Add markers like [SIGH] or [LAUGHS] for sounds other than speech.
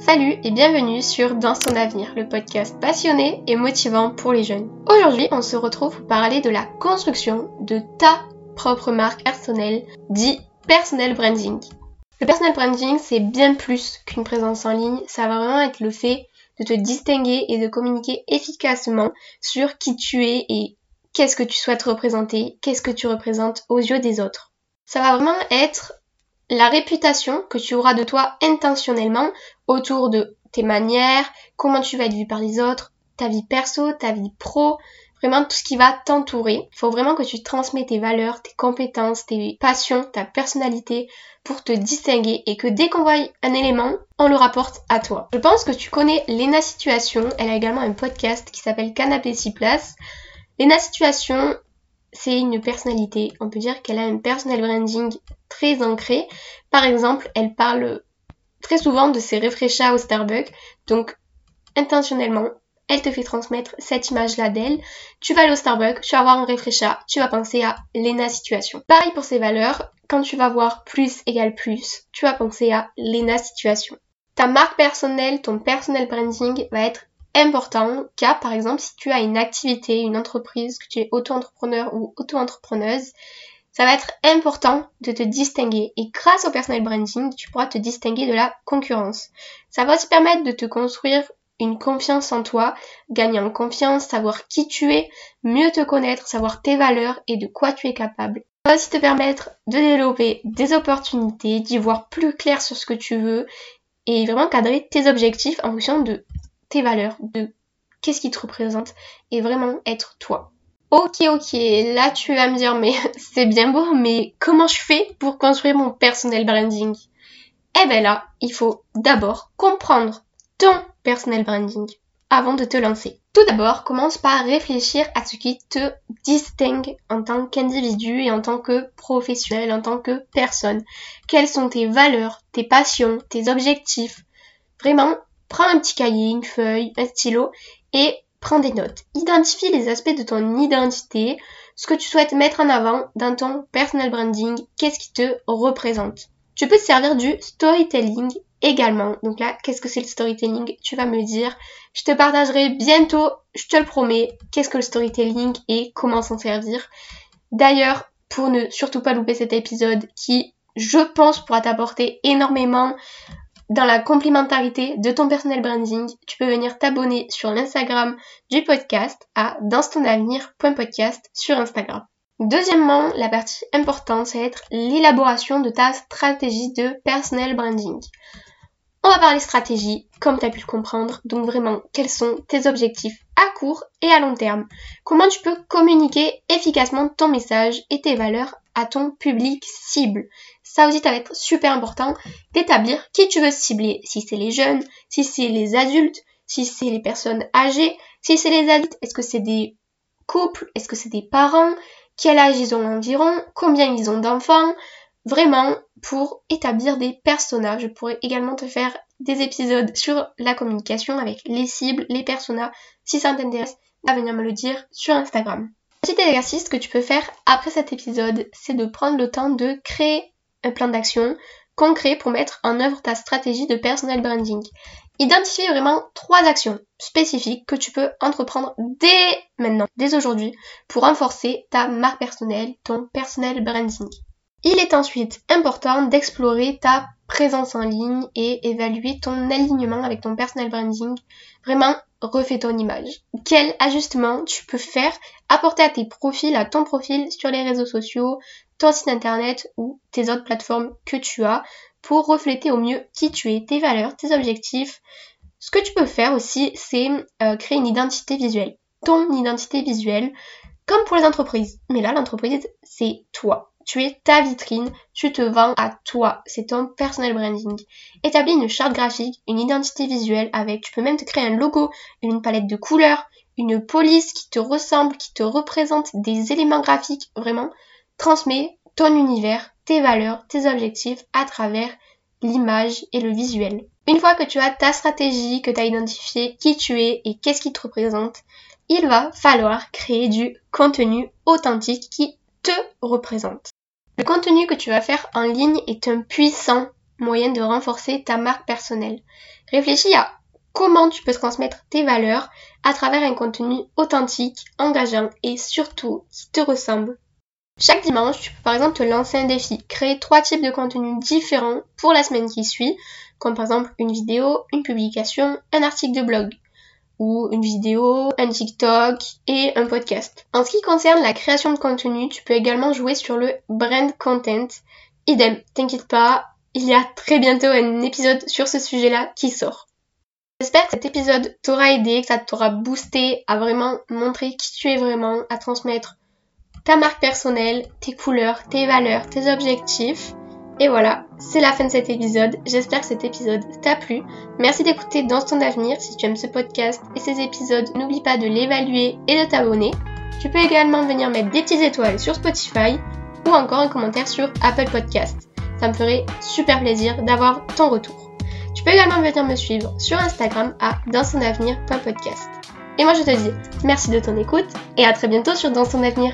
Salut et bienvenue sur Dans ton avenir, le podcast passionné et motivant pour les jeunes. Aujourd'hui, on se retrouve pour parler de la construction de ta propre marque personnelle, dit personal branding. Le personal branding, c'est bien plus qu'une présence en ligne, ça va vraiment être le fait de te distinguer et de communiquer efficacement sur qui tu es et qu'est-ce que tu souhaites représenter, qu'est-ce que tu représentes aux yeux des autres. Ça va vraiment être la réputation que tu auras de toi intentionnellement autour de tes manières, comment tu vas être vu par les autres, ta vie perso, ta vie pro, vraiment tout ce qui va t'entourer. Il faut vraiment que tu transmets tes valeurs, tes compétences, tes passions, ta personnalité pour te distinguer et que dès qu'on voit un élément, on le rapporte à toi. Je pense que tu connais Lena Situation, elle a également un podcast qui s'appelle Canapé 6 places. Lena Situation, c'est une personnalité. On peut dire qu'elle a un personal branding très ancré. Par exemple, elle parle très souvent de ses refreshas au Starbucks. Donc, intentionnellement, elle te fait transmettre cette image-là d'elle. Tu vas aller au Starbucks, tu vas voir un refresha, tu vas penser à Lena Situation. Pareil pour ses valeurs, quand tu vas voir plus égale plus, tu vas penser à Lena Situation. Ta marque personnelle, ton personal branding va être important car par exemple si tu as une activité, une entreprise, que tu es auto-entrepreneur ou auto-entrepreneuse, ça va être important de te distinguer et grâce au personal branding, tu pourras te distinguer de la concurrence. Ça va aussi permettre de te construire une confiance en toi, gagner en confiance, savoir qui tu es, mieux te connaître, savoir tes valeurs et de quoi tu es capable. Ça va aussi te permettre de développer des opportunités, d'y voir plus clair sur ce que tu veux et vraiment cadrer tes objectifs en fonction de tes valeurs, de qu'est-ce qui te représente et vraiment être toi. Ok, ok, là tu vas me dire, mais [LAUGHS] c'est bien beau, mais comment je fais pour construire mon personnel branding? Eh ben là, il faut d'abord comprendre ton personal branding avant de te lancer. Tout d'abord, commence par réfléchir à ce qui te distingue en tant qu'individu et en tant que professionnel, en tant que personne. Quelles sont tes valeurs, tes passions, tes objectifs? Vraiment, prends un petit cahier, une feuille, un stylo et prends des notes. Identifie les aspects de ton identité, ce que tu souhaites mettre en avant dans ton personal branding, qu'est-ce qui te représente. Tu peux te servir du storytelling également. Donc là, qu'est-ce que c'est le storytelling? Tu vas me dire. Je te partagerai bientôt, je te le promets, qu'est-ce que le storytelling et comment s'en servir. D'ailleurs, pour ne surtout pas louper cet épisode qui, je pense, pourra t'apporter énormément dans la complémentarité de ton personnel branding, tu peux venir t'abonner sur l'Instagram du podcast à danstonavenir.podcast sur Instagram. Deuxièmement, la partie importante, ça va être l'élaboration de ta stratégie de personnel branding. On va parler stratégie, comme tu as pu le comprendre, donc vraiment quels sont tes objectifs à court et à long terme? Comment tu peux communiquer efficacement ton message et tes valeurs à ton public cible. Ça aussi, ça va être super important d'établir qui tu veux cibler. Si c'est les jeunes, si c'est les adultes, si c'est les personnes âgées, si c'est les adultes, est-ce que c'est des couples, est-ce que c'est des parents, quel âge ils ont environ, combien ils ont d'enfants, vraiment pour établir des personnages. Je pourrais également te faire des épisodes sur la communication avec les cibles, les personas. Si ça t'intéresse, va venir me le dire sur Instagram. Petit exercice que tu peux faire après cet épisode, c'est de prendre le temps de créer un plan d'action concret pour mettre en œuvre ta stratégie de personal branding. Identifie vraiment trois actions spécifiques que tu peux entreprendre dès maintenant, dès aujourd'hui, pour renforcer ta marque personnelle, ton personal branding. Il est ensuite important d'explorer ta présence en ligne et évaluer ton alignement avec ton personal branding. Vraiment, refais ton image. Quel ajustement tu peux faire, apporter à tes profils, à ton profil sur les réseaux sociaux, ton site internet ou tes autres plateformes que tu as pour refléter au mieux qui tu es, tes valeurs, tes objectifs. Ce que tu peux faire aussi, c'est euh, créer une identité visuelle. Ton identité visuelle, comme pour les entreprises. Mais là, l'entreprise, c'est toi. Tu es ta vitrine, tu te vends à toi, c'est ton personal branding. Établis une charte graphique, une identité visuelle avec, tu peux même te créer un logo, une palette de couleurs, une police qui te ressemble, qui te représente, des éléments graphiques, vraiment. Transmets ton univers, tes valeurs, tes objectifs à travers l'image et le visuel. Une fois que tu as ta stratégie, que tu as identifié qui tu es et qu'est-ce qui te représente, il va falloir créer du contenu authentique qui te représente. Le contenu que tu vas faire en ligne est un puissant moyen de renforcer ta marque personnelle. Réfléchis à comment tu peux transmettre tes valeurs à travers un contenu authentique, engageant et surtout qui te ressemble. Chaque dimanche, tu peux par exemple te lancer un défi, créer trois types de contenus différents pour la semaine qui suit, comme par exemple une vidéo, une publication, un article de blog ou une vidéo, un TikTok et un podcast. En ce qui concerne la création de contenu, tu peux également jouer sur le brand content. Idem, t'inquiète pas, il y a très bientôt un épisode sur ce sujet-là qui sort. J'espère que cet épisode t'aura aidé, que ça t'aura boosté à vraiment montrer qui tu es vraiment, à transmettre ta marque personnelle, tes couleurs, tes valeurs, tes objectifs. Et voilà, c'est la fin de cet épisode. J'espère que cet épisode t'a plu. Merci d'écouter Dans ton avenir. Si tu aimes ce podcast et ces épisodes, n'oublie pas de l'évaluer et de t'abonner. Tu peux également venir mettre des petites étoiles sur Spotify ou encore un commentaire sur Apple Podcast. Ça me ferait super plaisir d'avoir ton retour. Tu peux également venir me suivre sur Instagram à dansonavenir.podcast. Et moi je te dis merci de ton écoute et à très bientôt sur Dans ton avenir.